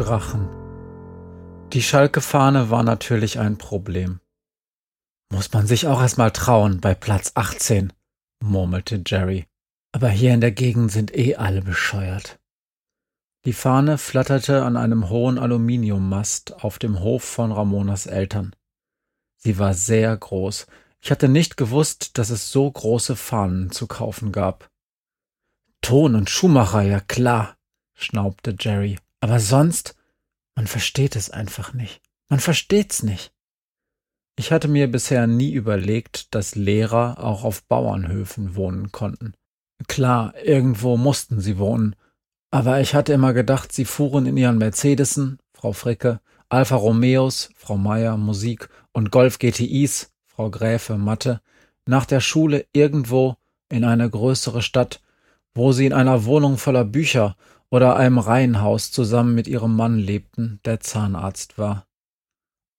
Drachen. Die Schalke-Fahne war natürlich ein Problem. Muss man sich auch erstmal trauen bei Platz 18, murmelte Jerry. Aber hier in der Gegend sind eh alle bescheuert. Die Fahne flatterte an einem hohen Aluminiummast auf dem Hof von Ramonas Eltern. Sie war sehr groß. Ich hatte nicht gewusst, dass es so große Fahnen zu kaufen gab. Ton und Schuhmacher, ja klar, schnaubte Jerry. Aber sonst, man versteht es einfach nicht. Man versteht's nicht. Ich hatte mir bisher nie überlegt, dass Lehrer auch auf Bauernhöfen wohnen konnten. Klar, irgendwo mussten sie wohnen, aber ich hatte immer gedacht, sie fuhren in ihren Mercedesen, Frau Fricke, Alfa Romeos, Frau Meier, Musik und Golf GTIs, Frau Gräfe, Mathe, nach der Schule irgendwo in eine größere Stadt, wo sie in einer Wohnung voller Bücher oder einem Reihenhaus zusammen mit ihrem Mann lebten, der Zahnarzt war.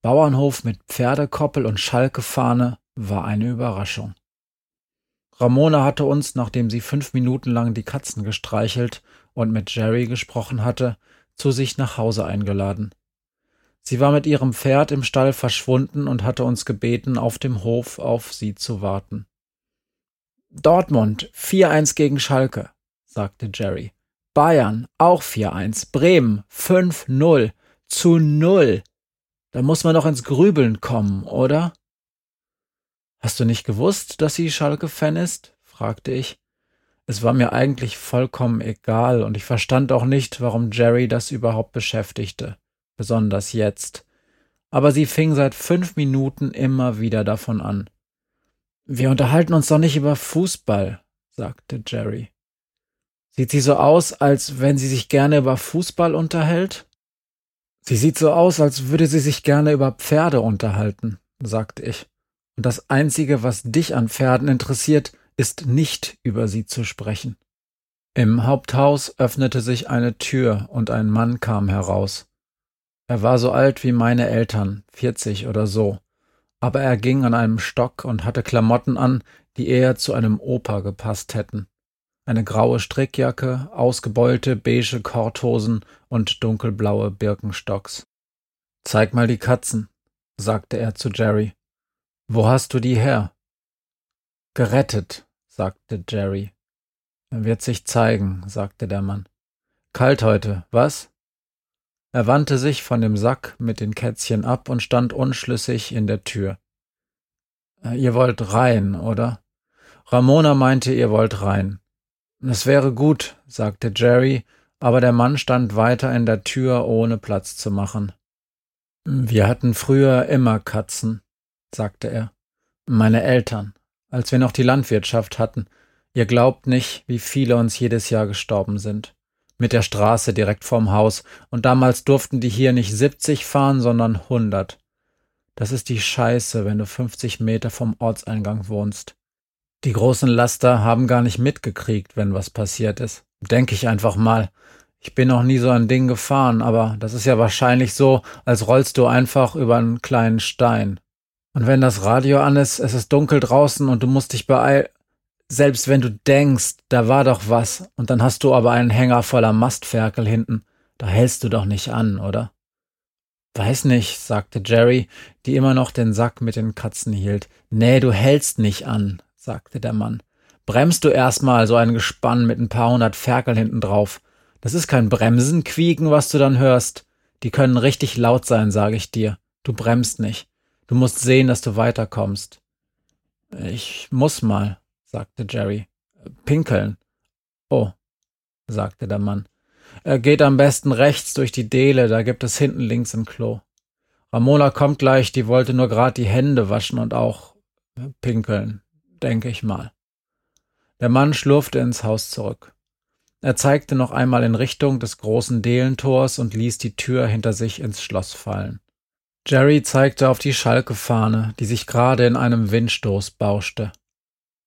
Bauernhof mit Pferdekoppel und Schalkefahne war eine Überraschung. Ramona hatte uns, nachdem sie fünf Minuten lang die Katzen gestreichelt und mit Jerry gesprochen hatte, zu sich nach Hause eingeladen. Sie war mit ihrem Pferd im Stall verschwunden und hatte uns gebeten, auf dem Hof auf sie zu warten. Dortmund 4-1 gegen Schalke, sagte Jerry. Bayern auch 4-1. Bremen 5-0 zu 0. Da muss man doch ins Grübeln kommen, oder? Hast du nicht gewusst, dass sie Schalke-Fan ist? fragte ich. Es war mir eigentlich vollkommen egal und ich verstand auch nicht, warum Jerry das überhaupt beschäftigte, besonders jetzt. Aber sie fing seit fünf Minuten immer wieder davon an. Wir unterhalten uns doch nicht über Fußball, sagte Jerry. Sieht sie so aus, als wenn sie sich gerne über Fußball unterhält? Sie sieht so aus, als würde sie sich gerne über Pferde unterhalten, sagte ich. Und das Einzige, was dich an Pferden interessiert, ist nicht über sie zu sprechen. Im Haupthaus öffnete sich eine Tür und ein Mann kam heraus. Er war so alt wie meine Eltern, vierzig oder so, aber er ging an einem Stock und hatte Klamotten an, die eher zu einem Opa gepasst hätten eine graue Strickjacke, ausgebeulte beige Korthosen und dunkelblaue Birkenstocks. Zeig mal die Katzen, sagte er zu Jerry. Wo hast du die her? Gerettet, sagte Jerry. Er wird sich zeigen, sagte der Mann. Kalt heute, was? Er wandte sich von dem Sack mit den Kätzchen ab und stand unschlüssig in der Tür. Äh, ihr wollt rein, oder? Ramona meinte, ihr wollt rein. Es wäre gut, sagte Jerry, aber der Mann stand weiter in der Tür, ohne Platz zu machen. Wir hatten früher immer Katzen, sagte er. Meine Eltern, als wir noch die Landwirtschaft hatten. Ihr glaubt nicht, wie viele uns jedes Jahr gestorben sind. Mit der Straße direkt vorm Haus, und damals durften die hier nicht siebzig fahren, sondern hundert. Das ist die Scheiße, wenn du fünfzig Meter vom Ortseingang wohnst. Die großen Laster haben gar nicht mitgekriegt, wenn was passiert ist. Denke ich einfach mal. Ich bin noch nie so ein Ding gefahren, aber das ist ja wahrscheinlich so, als rollst du einfach über einen kleinen Stein. Und wenn das Radio an ist, es ist dunkel draußen und du musst dich beeilen. Selbst wenn du denkst, da war doch was, und dann hast du aber einen Hänger voller Mastferkel hinten, da hältst du doch nicht an, oder? Weiß nicht, sagte Jerry, die immer noch den Sack mit den Katzen hielt. Nee, du hältst nicht an, sagte der Mann. Bremst du erstmal so ein Gespann mit ein paar hundert Ferkeln hinten drauf. Das ist kein Bremsenquieken, was du dann hörst. Die können richtig laut sein, sage ich dir. Du bremst nicht. Du musst sehen, dass du weiterkommst. Ich muss mal, sagte Jerry. Pinkeln. Oh, sagte der Mann. Er geht am besten rechts durch die Dele, da gibt es hinten links ein Klo. Ramona kommt gleich, die wollte nur grad die Hände waschen und auch pinkeln denke ich mal. Der Mann schlurfte ins Haus zurück. Er zeigte noch einmal in Richtung des großen Delentors und ließ die Tür hinter sich ins Schloss fallen. Jerry zeigte auf die Schalke-Fahne, die sich gerade in einem Windstoß bauschte.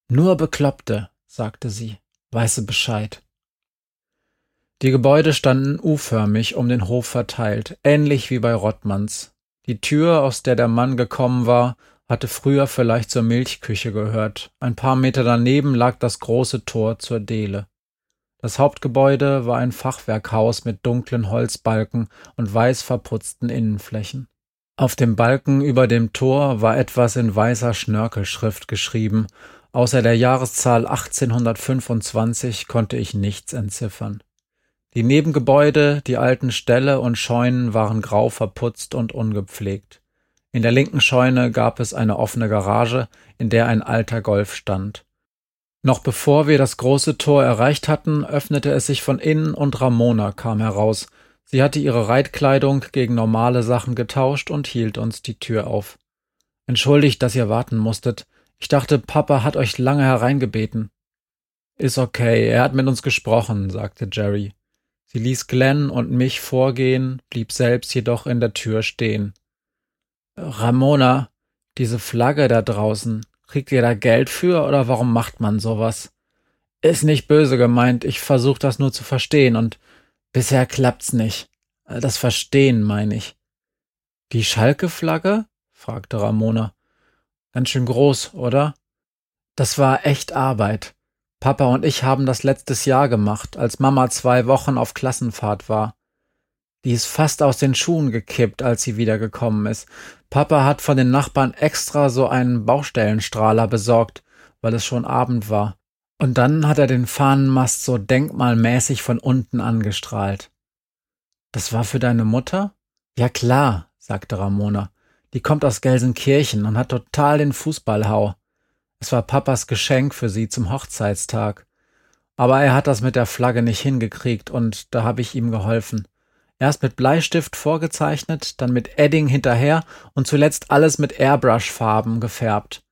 Nur Bekloppte, sagte sie, weiße Bescheid. Die Gebäude standen U-förmig um den Hof verteilt, ähnlich wie bei Rottmanns. Die Tür, aus der der Mann gekommen war, hatte früher vielleicht zur Milchküche gehört. Ein paar Meter daneben lag das große Tor zur Dele. Das Hauptgebäude war ein Fachwerkhaus mit dunklen Holzbalken und weiß verputzten Innenflächen. Auf dem Balken über dem Tor war etwas in weißer Schnörkelschrift geschrieben, außer der Jahreszahl 1825 konnte ich nichts entziffern. Die Nebengebäude, die alten Ställe und Scheunen waren grau verputzt und ungepflegt. In der linken Scheune gab es eine offene Garage, in der ein alter Golf stand. Noch bevor wir das große Tor erreicht hatten, öffnete es sich von innen und Ramona kam heraus. Sie hatte ihre Reitkleidung gegen normale Sachen getauscht und hielt uns die Tür auf. Entschuldigt, dass ihr warten musstet. Ich dachte, Papa hat euch lange hereingebeten. Ist okay, er hat mit uns gesprochen, sagte Jerry. Sie ließ Glenn und mich vorgehen, blieb selbst jedoch in der Tür stehen. Ramona, diese Flagge da draußen, Kriegt ihr da Geld für oder warum macht man sowas? Ist nicht böse gemeint, ich versuche das nur zu verstehen und bisher klappt's nicht. Das Verstehen meine ich. Die Schalke-Flagge? fragte Ramona. Ganz schön groß, oder? Das war echt Arbeit. Papa und ich haben das letztes Jahr gemacht, als Mama zwei Wochen auf Klassenfahrt war. Die ist fast aus den Schuhen gekippt, als sie wiedergekommen ist. Papa hat von den Nachbarn extra so einen Baustellenstrahler besorgt, weil es schon Abend war. Und dann hat er den Fahnenmast so denkmalmäßig von unten angestrahlt. Das war für deine Mutter? Ja klar, sagte Ramona. Die kommt aus Gelsenkirchen und hat total den Fußballhau. Es war Papas Geschenk für sie zum Hochzeitstag. Aber er hat das mit der Flagge nicht hingekriegt und da habe ich ihm geholfen. Erst mit Bleistift vorgezeichnet, dann mit Edding hinterher und zuletzt alles mit Airbrush-Farben gefärbt.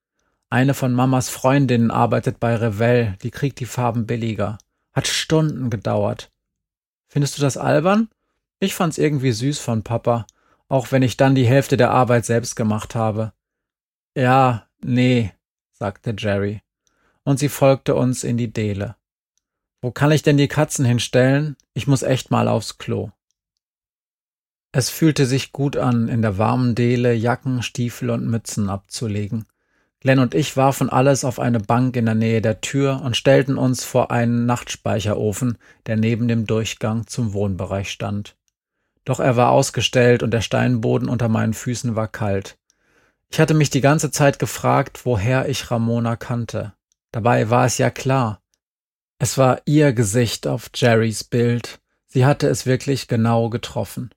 Eine von Mamas Freundinnen arbeitet bei Revell, die kriegt die Farben billiger. Hat Stunden gedauert. Findest du das albern? Ich fand's irgendwie süß von Papa, auch wenn ich dann die Hälfte der Arbeit selbst gemacht habe. Ja, nee, sagte Jerry. Und sie folgte uns in die Dele. Wo kann ich denn die Katzen hinstellen? Ich muss echt mal aufs Klo. Es fühlte sich gut an, in der warmen Dele Jacken, Stiefel und Mützen abzulegen. Glenn und ich warfen alles auf eine Bank in der Nähe der Tür und stellten uns vor einen Nachtspeicherofen, der neben dem Durchgang zum Wohnbereich stand. Doch er war ausgestellt und der Steinboden unter meinen Füßen war kalt. Ich hatte mich die ganze Zeit gefragt, woher ich Ramona kannte. Dabei war es ja klar. Es war ihr Gesicht auf Jerrys Bild. Sie hatte es wirklich genau getroffen.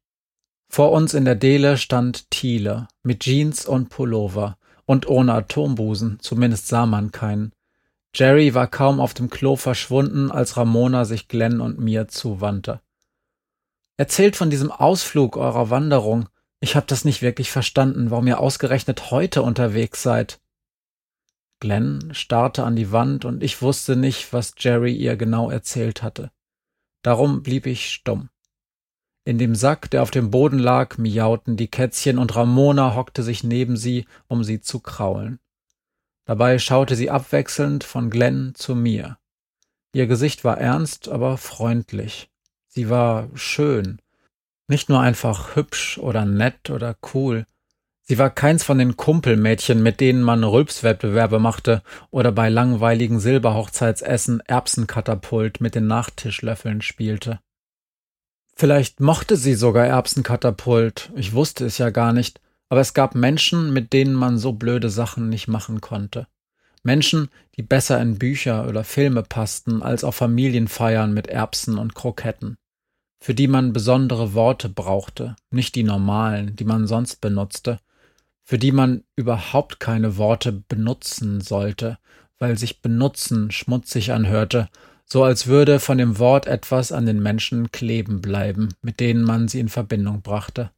Vor uns in der Dele stand Thiele mit Jeans und Pullover und ohne Atombusen, zumindest sah man keinen. Jerry war kaum auf dem Klo verschwunden, als Ramona sich Glenn und mir zuwandte. Erzählt von diesem Ausflug eurer Wanderung. Ich hab das nicht wirklich verstanden, warum ihr ausgerechnet heute unterwegs seid. Glenn starrte an die Wand und ich wusste nicht, was Jerry ihr genau erzählt hatte. Darum blieb ich stumm. In dem Sack, der auf dem Boden lag, miauten die Kätzchen und Ramona hockte sich neben sie, um sie zu kraulen. Dabei schaute sie abwechselnd von Glenn zu mir. Ihr Gesicht war ernst, aber freundlich. Sie war schön. Nicht nur einfach hübsch oder nett oder cool. Sie war keins von den Kumpelmädchen, mit denen man Rülpswettbewerbe machte oder bei langweiligen Silberhochzeitsessen Erbsenkatapult mit den Nachtischlöffeln spielte. Vielleicht mochte sie sogar Erbsenkatapult, ich wusste es ja gar nicht, aber es gab Menschen, mit denen man so blöde Sachen nicht machen konnte. Menschen, die besser in Bücher oder Filme passten als auf Familienfeiern mit Erbsen und Kroketten, für die man besondere Worte brauchte, nicht die normalen, die man sonst benutzte, für die man überhaupt keine Worte benutzen sollte, weil sich benutzen schmutzig anhörte so als würde von dem Wort etwas an den Menschen kleben bleiben, mit denen man sie in Verbindung brachte.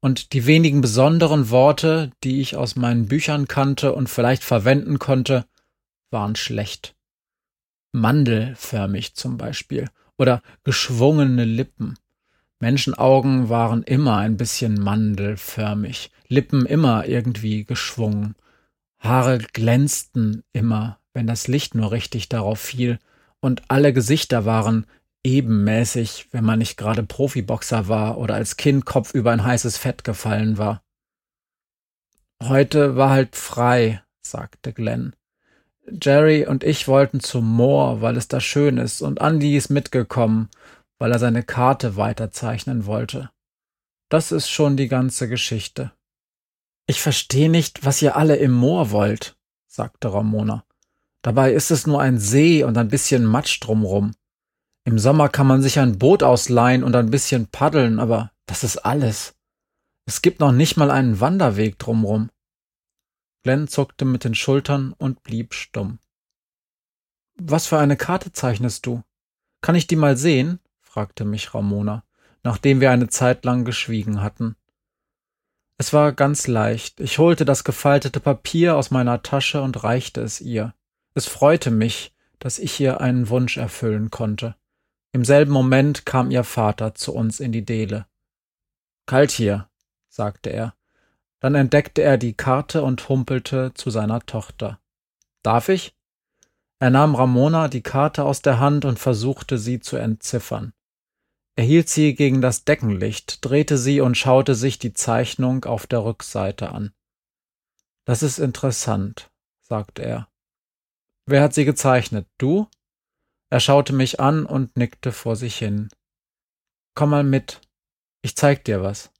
Und die wenigen besonderen Worte, die ich aus meinen Büchern kannte und vielleicht verwenden konnte, waren schlecht. Mandelförmig zum Beispiel oder geschwungene Lippen. Menschenaugen waren immer ein bisschen mandelförmig, Lippen immer irgendwie geschwungen. Haare glänzten immer, wenn das Licht nur richtig darauf fiel, und alle Gesichter waren ebenmäßig, wenn man nicht gerade Profiboxer war oder als Kind Kopf über ein heißes Fett gefallen war. Heute war halt frei, sagte Glenn. Jerry und ich wollten zum Moor, weil es da schön ist, und Andy ist mitgekommen, weil er seine Karte weiterzeichnen wollte. Das ist schon die ganze Geschichte. Ich verstehe nicht, was ihr alle im Moor wollt, sagte Ramona. Dabei ist es nur ein See und ein bisschen Matsch drumrum. Im Sommer kann man sich ein Boot ausleihen und ein bisschen paddeln, aber das ist alles. Es gibt noch nicht mal einen Wanderweg drumrum. Glenn zuckte mit den Schultern und blieb stumm. Was für eine Karte zeichnest du? Kann ich die mal sehen? fragte mich Ramona, nachdem wir eine Zeit lang geschwiegen hatten. Es war ganz leicht. Ich holte das gefaltete Papier aus meiner Tasche und reichte es ihr. Es freute mich, dass ich ihr einen Wunsch erfüllen konnte. Im selben Moment kam ihr Vater zu uns in die Dele. Kalt hier, sagte er. Dann entdeckte er die Karte und humpelte zu seiner Tochter. Darf ich? Er nahm Ramona die Karte aus der Hand und versuchte sie zu entziffern. Er hielt sie gegen das Deckenlicht, drehte sie und schaute sich die Zeichnung auf der Rückseite an. Das ist interessant, sagte er. Wer hat sie gezeichnet? Du? Er schaute mich an und nickte vor sich hin. Komm mal mit. Ich zeig dir was.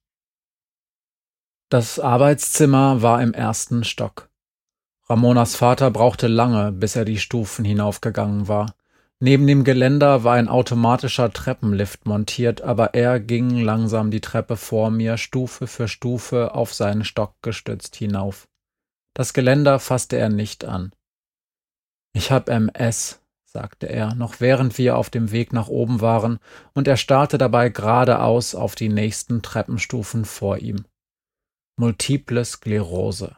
Das Arbeitszimmer war im ersten Stock. Ramonas Vater brauchte lange, bis er die Stufen hinaufgegangen war. Neben dem Geländer war ein automatischer Treppenlift montiert, aber er ging langsam die Treppe vor mir Stufe für Stufe auf seinen Stock gestützt hinauf. Das Geländer fasste er nicht an. Ich hab MS, sagte er, noch während wir auf dem Weg nach oben waren, und er starrte dabei geradeaus auf die nächsten Treppenstufen vor ihm. Multiple Sklerose.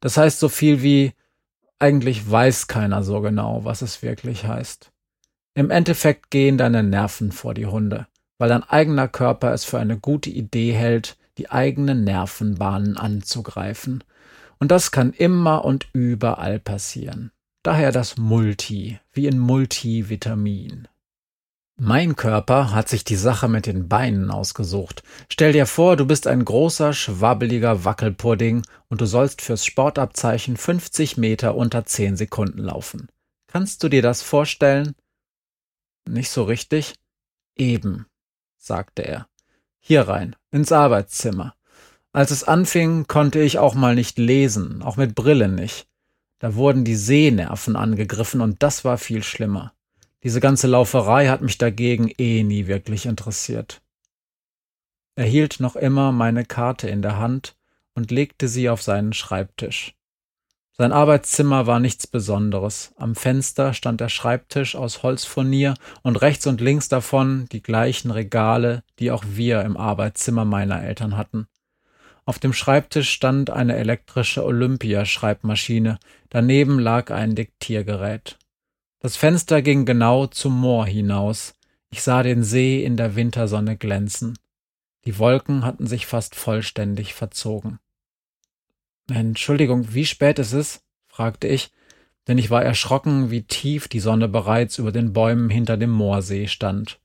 Das heißt so viel wie eigentlich weiß keiner so genau, was es wirklich heißt. Im Endeffekt gehen deine Nerven vor die Hunde, weil dein eigener Körper es für eine gute Idee hält, die eigenen Nervenbahnen anzugreifen. Und das kann immer und überall passieren. Daher das Multi, wie in Multivitamin. Mein Körper hat sich die Sache mit den Beinen ausgesucht. Stell dir vor, du bist ein großer, schwabbeliger Wackelpudding und du sollst fürs Sportabzeichen 50 Meter unter 10 Sekunden laufen. Kannst du dir das vorstellen? Nicht so richtig? Eben, sagte er. Hier rein, ins Arbeitszimmer. Als es anfing, konnte ich auch mal nicht lesen, auch mit Brille nicht. Da wurden die Sehnerven angegriffen und das war viel schlimmer. Diese ganze Lauferei hat mich dagegen eh nie wirklich interessiert. Er hielt noch immer meine Karte in der Hand und legte sie auf seinen Schreibtisch. Sein Arbeitszimmer war nichts Besonderes. Am Fenster stand der Schreibtisch aus Holzfurnier und rechts und links davon die gleichen Regale, die auch wir im Arbeitszimmer meiner Eltern hatten. Auf dem Schreibtisch stand eine elektrische Olympia-Schreibmaschine, daneben lag ein Diktiergerät. Das Fenster ging genau zum Moor hinaus. Ich sah den See in der Wintersonne glänzen. Die Wolken hatten sich fast vollständig verzogen. Entschuldigung, wie spät ist es? fragte ich, denn ich war erschrocken, wie tief die Sonne bereits über den Bäumen hinter dem Moorsee stand.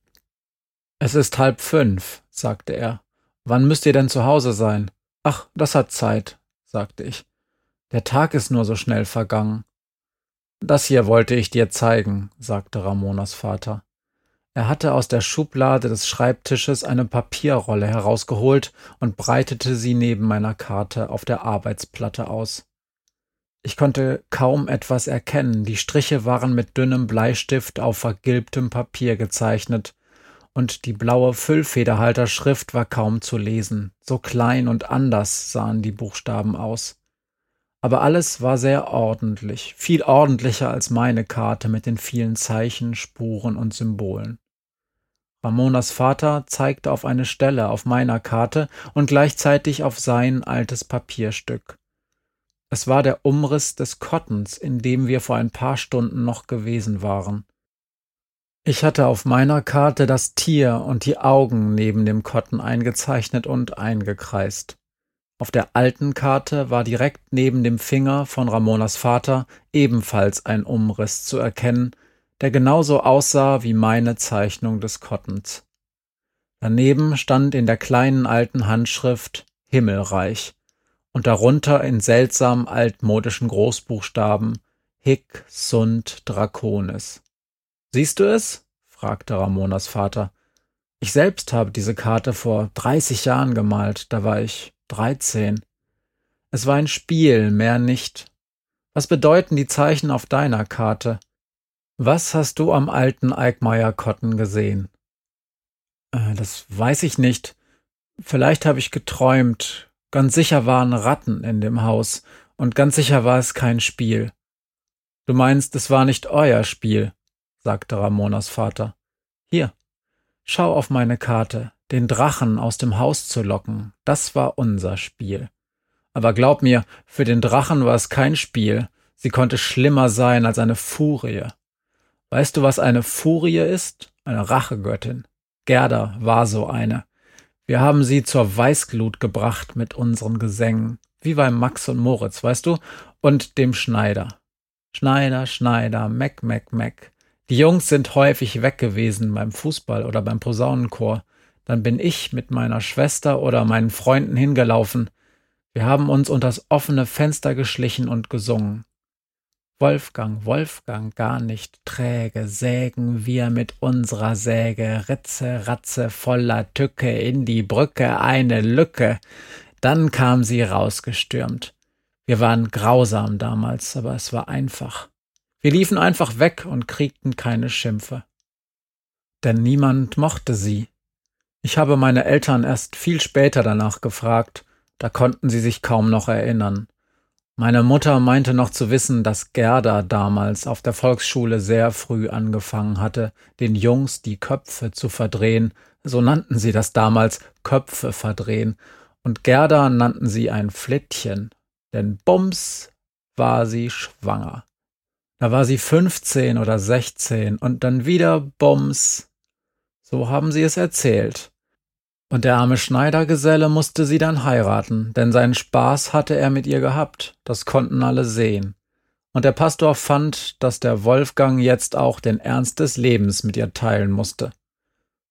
Es ist halb fünf, sagte er. Wann müsst ihr denn zu Hause sein? Ach, das hat Zeit, sagte ich. Der Tag ist nur so schnell vergangen. Das hier wollte ich dir zeigen, sagte Ramonas Vater. Er hatte aus der Schublade des Schreibtisches eine Papierrolle herausgeholt und breitete sie neben meiner Karte auf der Arbeitsplatte aus. Ich konnte kaum etwas erkennen, die Striche waren mit dünnem Bleistift auf vergilbtem Papier gezeichnet, und die blaue Füllfederhalterschrift war kaum zu lesen, so klein und anders sahen die Buchstaben aus. Aber alles war sehr ordentlich, viel ordentlicher als meine Karte mit den vielen Zeichen, Spuren und Symbolen. Ramonas Vater zeigte auf eine Stelle auf meiner Karte und gleichzeitig auf sein altes Papierstück. Es war der Umriss des Kottens, in dem wir vor ein paar Stunden noch gewesen waren. Ich hatte auf meiner Karte das Tier und die Augen neben dem Kotten eingezeichnet und eingekreist. Auf der alten Karte war direkt neben dem Finger von Ramonas Vater ebenfalls ein Umriss zu erkennen, der genauso aussah wie meine Zeichnung des Kottens. Daneben stand in der kleinen alten Handschrift Himmelreich und darunter in seltsam altmodischen Großbuchstaben Hic sunt Draconis. Siehst du es? fragte Ramonas Vater. Ich selbst habe diese Karte vor dreißig Jahren gemalt, da war ich dreizehn. Es war ein Spiel, mehr nicht. Was bedeuten die Zeichen auf deiner Karte? Was hast du am alten Eickmeyer-Kotten gesehen? Äh, das weiß ich nicht. Vielleicht habe ich geträumt. Ganz sicher waren Ratten in dem Haus, und ganz sicher war es kein Spiel. Du meinst, es war nicht euer Spiel, sagte Ramonas Vater. Hier, schau auf meine Karte, den Drachen aus dem Haus zu locken, das war unser Spiel. Aber glaub mir, für den Drachen war es kein Spiel, sie konnte schlimmer sein als eine Furie. Weißt du, was eine Furie ist? Eine Rachegöttin. Gerda war so eine. Wir haben sie zur Weißglut gebracht mit unseren Gesängen, wie bei Max und Moritz, weißt du, und dem Schneider. Schneider, Schneider, Meck, Meck, Meck. Die Jungs sind häufig weg gewesen beim Fußball oder beim Posaunenchor. Dann bin ich mit meiner Schwester oder meinen Freunden hingelaufen. Wir haben uns unters offene Fenster geschlichen und gesungen. Wolfgang, Wolfgang, gar nicht träge, sägen wir mit unserer Säge, Ritze, Ratze, voller Tücke, in die Brücke eine Lücke. Dann kam sie rausgestürmt. Wir waren grausam damals, aber es war einfach. Wir liefen einfach weg und kriegten keine Schimpfe. Denn niemand mochte sie. Ich habe meine Eltern erst viel später danach gefragt, da konnten sie sich kaum noch erinnern. Meine Mutter meinte noch zu wissen, dass Gerda damals auf der Volksschule sehr früh angefangen hatte, den Jungs die Köpfe zu verdrehen, so nannten sie das damals Köpfe verdrehen, und Gerda nannten sie ein Flittchen, denn bums war sie schwanger. Da war sie fünfzehn oder sechzehn und dann wieder bums. So haben sie es erzählt. Und der arme Schneidergeselle musste sie dann heiraten, denn seinen Spaß hatte er mit ihr gehabt, das konnten alle sehen. Und der Pastor fand, dass der Wolfgang jetzt auch den Ernst des Lebens mit ihr teilen musste.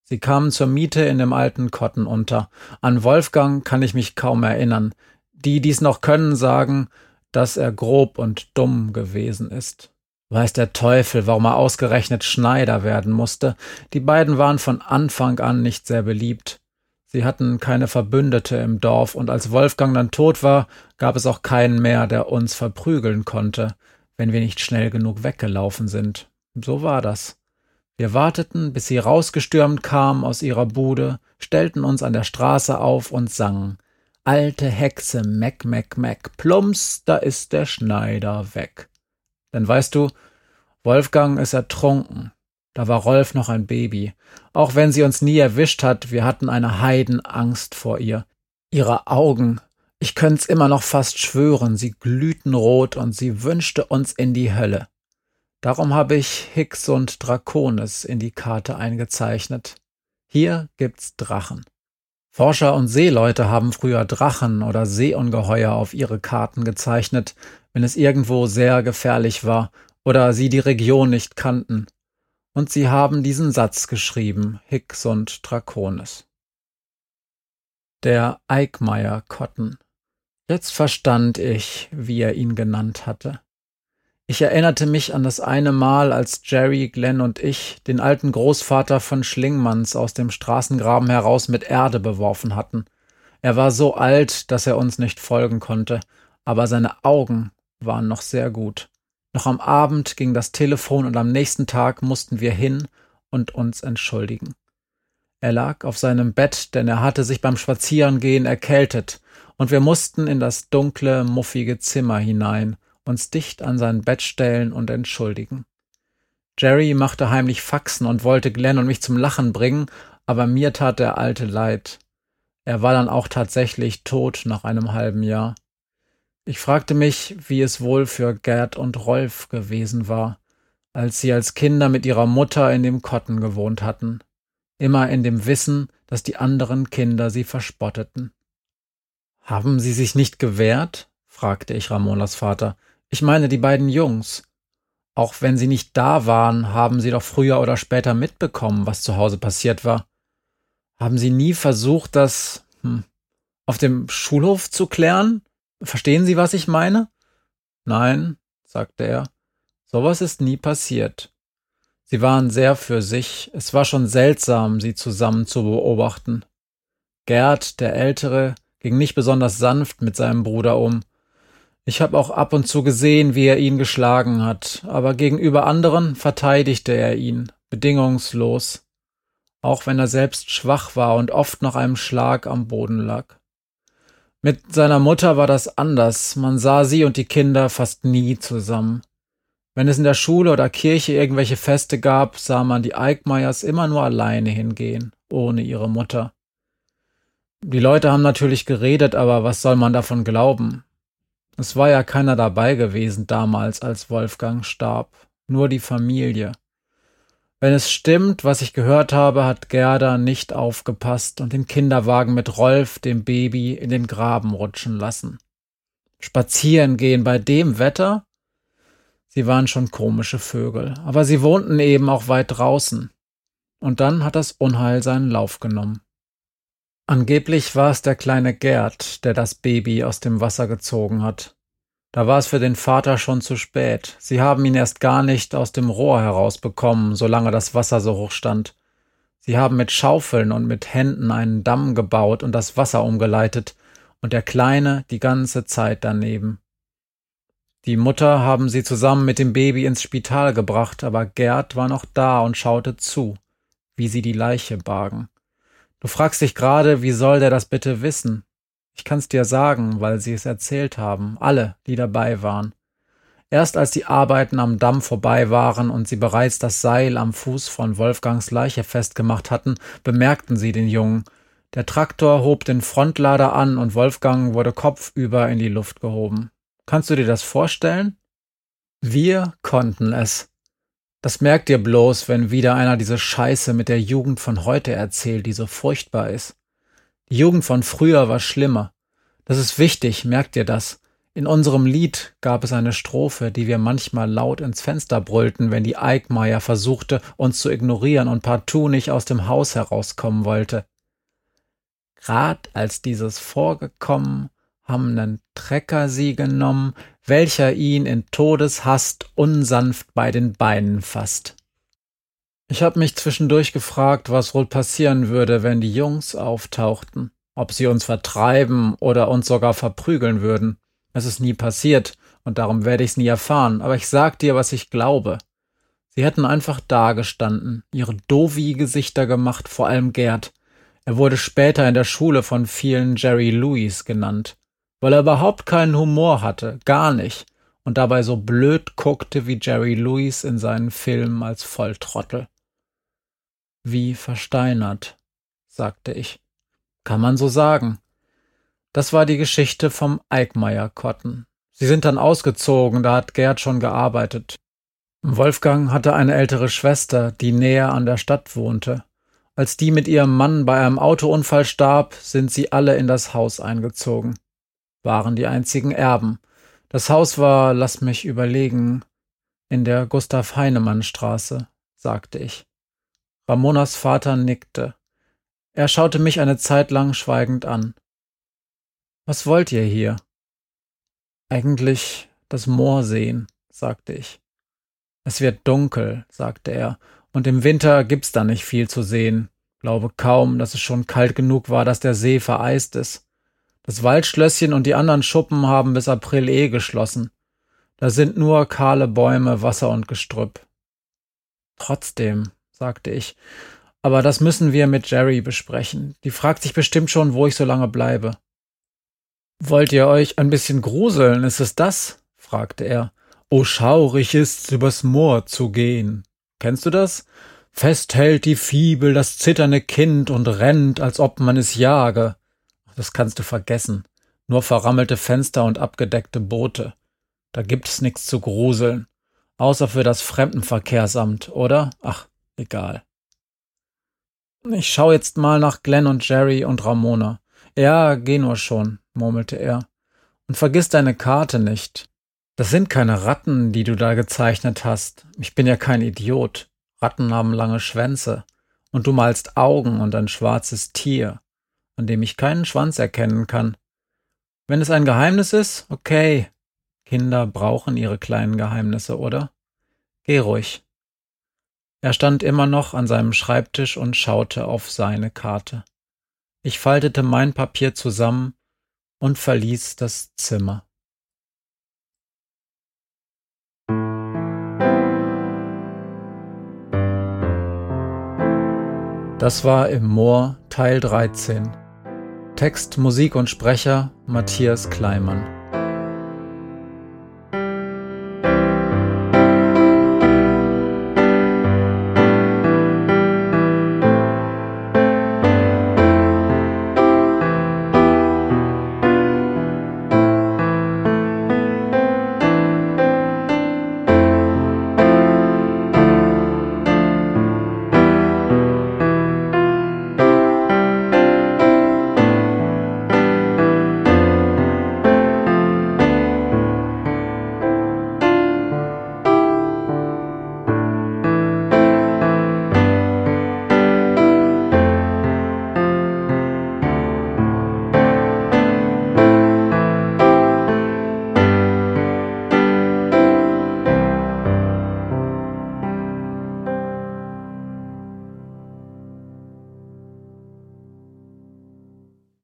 Sie kamen zur Miete in dem alten Kotten unter. An Wolfgang kann ich mich kaum erinnern. Die, die's noch können, sagen, dass er grob und dumm gewesen ist. Weiß der Teufel, warum er ausgerechnet Schneider werden musste. Die beiden waren von Anfang an nicht sehr beliebt. Sie hatten keine Verbündete im Dorf, und als Wolfgang dann tot war, gab es auch keinen mehr, der uns verprügeln konnte, wenn wir nicht schnell genug weggelaufen sind. So war das. Wir warteten, bis sie rausgestürmt kam aus ihrer Bude, stellten uns an der Straße auf und sangen. Alte Hexe, Meck, Meck, Meck, plumps, da ist der Schneider weg. Denn weißt du, Wolfgang ist ertrunken, da war Rolf noch ein Baby. Auch wenn sie uns nie erwischt hat, wir hatten eine Heidenangst vor ihr. Ihre Augen, ich könnt's immer noch fast schwören, sie glühten rot und sie wünschte uns in die Hölle. Darum habe ich Hicks und Draconis in die Karte eingezeichnet. Hier gibt's Drachen. Forscher und Seeleute haben früher Drachen oder Seeungeheuer auf ihre Karten gezeichnet, wenn es irgendwo sehr gefährlich war oder sie die Region nicht kannten und sie haben diesen Satz geschrieben, Hicks und Draconis. Der Eickmeyer Cotton. Jetzt verstand ich, wie er ihn genannt hatte. Ich erinnerte mich an das eine Mal, als Jerry, Glenn und ich den alten Großvater von Schlingmanns aus dem Straßengraben heraus mit Erde beworfen hatten. Er war so alt, dass er uns nicht folgen konnte, aber seine Augen waren noch sehr gut. Noch am Abend ging das Telefon und am nächsten Tag mussten wir hin und uns entschuldigen. Er lag auf seinem Bett, denn er hatte sich beim Spazierengehen erkältet, und wir mussten in das dunkle, muffige Zimmer hinein, uns dicht an sein Bett stellen und entschuldigen. Jerry machte heimlich Faxen und wollte Glenn und mich zum Lachen bringen, aber mir tat der Alte leid. Er war dann auch tatsächlich tot nach einem halben Jahr. Ich fragte mich, wie es wohl für Gerd und Rolf gewesen war, als sie als Kinder mit ihrer Mutter in dem Kotten gewohnt hatten, immer in dem Wissen, dass die anderen Kinder sie verspotteten. Haben sie sich nicht gewehrt? fragte ich Ramonas Vater. Ich meine die beiden Jungs. Auch wenn sie nicht da waren, haben sie doch früher oder später mitbekommen, was zu Hause passiert war. Haben sie nie versucht, das hm, auf dem Schulhof zu klären? Verstehen Sie, was ich meine? Nein, sagte er. Sowas ist nie passiert. Sie waren sehr für sich. Es war schon seltsam, sie zusammen zu beobachten. Gerd, der Ältere, ging nicht besonders sanft mit seinem Bruder um. Ich habe auch ab und zu gesehen, wie er ihn geschlagen hat, aber gegenüber anderen verteidigte er ihn, bedingungslos, auch wenn er selbst schwach war und oft nach einem Schlag am Boden lag. Mit seiner Mutter war das anders, man sah sie und die Kinder fast nie zusammen. Wenn es in der Schule oder Kirche irgendwelche Feste gab, sah man die Eickmeyers immer nur alleine hingehen, ohne ihre Mutter. Die Leute haben natürlich geredet, aber was soll man davon glauben? Es war ja keiner dabei gewesen damals, als Wolfgang starb, nur die Familie. Wenn es stimmt, was ich gehört habe, hat Gerda nicht aufgepasst und den Kinderwagen mit Rolf, dem Baby, in den Graben rutschen lassen. Spazieren gehen bei dem Wetter? Sie waren schon komische Vögel, aber sie wohnten eben auch weit draußen. Und dann hat das Unheil seinen Lauf genommen. Angeblich war es der kleine Gerd, der das Baby aus dem Wasser gezogen hat. Da war es für den Vater schon zu spät. Sie haben ihn erst gar nicht aus dem Rohr herausbekommen, solange das Wasser so hoch stand. Sie haben mit Schaufeln und mit Händen einen Damm gebaut und das Wasser umgeleitet, und der Kleine die ganze Zeit daneben. Die Mutter haben sie zusammen mit dem Baby ins Spital gebracht, aber Gerd war noch da und schaute zu, wie sie die Leiche bargen. Du fragst dich gerade, wie soll der das bitte wissen? Ich kann's dir sagen, weil sie es erzählt haben, alle, die dabei waren. Erst als die Arbeiten am Damm vorbei waren und sie bereits das Seil am Fuß von Wolfgangs Leiche festgemacht hatten, bemerkten sie den Jungen. Der Traktor hob den Frontlader an und Wolfgang wurde kopfüber in die Luft gehoben. Kannst du dir das vorstellen? Wir konnten es. Das merkt ihr bloß, wenn wieder einer diese Scheiße mit der Jugend von heute erzählt, die so furchtbar ist. Jugend von früher war schlimmer. Das ist wichtig, merkt ihr das? In unserem Lied gab es eine Strophe, die wir manchmal laut ins Fenster brüllten, wenn die Eickmeier versuchte, uns zu ignorieren und partout nicht aus dem Haus herauskommen wollte. Grad als dieses vorgekommen, haben nen Trecker sie genommen, welcher ihn in Todeshast unsanft bei den Beinen fasst. Ich hab mich zwischendurch gefragt, was wohl passieren würde, wenn die Jungs auftauchten, ob sie uns vertreiben oder uns sogar verprügeln würden. Es ist nie passiert, und darum werde ich's nie erfahren, aber ich sag dir, was ich glaube. Sie hätten einfach dagestanden, ihre Dovi-Gesichter gemacht, vor allem Gerd. Er wurde später in der Schule von vielen Jerry Louis genannt weil er überhaupt keinen Humor hatte, gar nicht, und dabei so blöd guckte wie Jerry Lewis in seinen Filmen als Volltrottel. Wie versteinert, sagte ich. Kann man so sagen. Das war die Geschichte vom Eickmeier Cotton. Sie sind dann ausgezogen, da hat Gerd schon gearbeitet. Wolfgang hatte eine ältere Schwester, die näher an der Stadt wohnte. Als die mit ihrem Mann bei einem Autounfall starb, sind sie alle in das Haus eingezogen waren die einzigen Erben. Das Haus war, lass mich überlegen, in der Gustav Heinemann Straße, sagte ich. Ramonas Vater nickte. Er schaute mich eine Zeit lang schweigend an. Was wollt ihr hier? Eigentlich das Moor sehen, sagte ich. Es wird dunkel, sagte er, und im Winter gibt's da nicht viel zu sehen. Glaube kaum, dass es schon kalt genug war, dass der See vereist ist. Das Waldschlösschen und die anderen Schuppen haben bis April eh geschlossen. Da sind nur kahle Bäume, Wasser und Gestrüpp. Trotzdem, sagte ich, aber das müssen wir mit Jerry besprechen. Die fragt sich bestimmt schon, wo ich so lange bleibe. Wollt ihr euch ein bisschen gruseln, ist es das? fragte er. Oh, schaurig ist's, übers Moor zu gehen. Kennst du das? Fest hält die Fibel das zitternde Kind und rennt, als ob man es jage. Das kannst du vergessen. Nur verrammelte Fenster und abgedeckte Boote. Da gibt's nichts zu gruseln. Außer für das Fremdenverkehrsamt, oder? Ach, egal. Ich schau jetzt mal nach Glenn und Jerry und Ramona. Ja, geh nur schon, murmelte er. Und vergiss deine Karte nicht. Das sind keine Ratten, die du da gezeichnet hast. Ich bin ja kein Idiot. Ratten haben lange Schwänze. Und du malst Augen und ein schwarzes Tier, an dem ich keinen Schwanz erkennen kann. Wenn es ein Geheimnis ist, okay. Kinder brauchen ihre kleinen Geheimnisse, oder? Geh ruhig. Er stand immer noch an seinem Schreibtisch und schaute auf seine Karte. Ich faltete mein Papier zusammen und verließ das Zimmer. Das war im Moor Teil 13. Text, Musik und Sprecher Matthias Kleimann.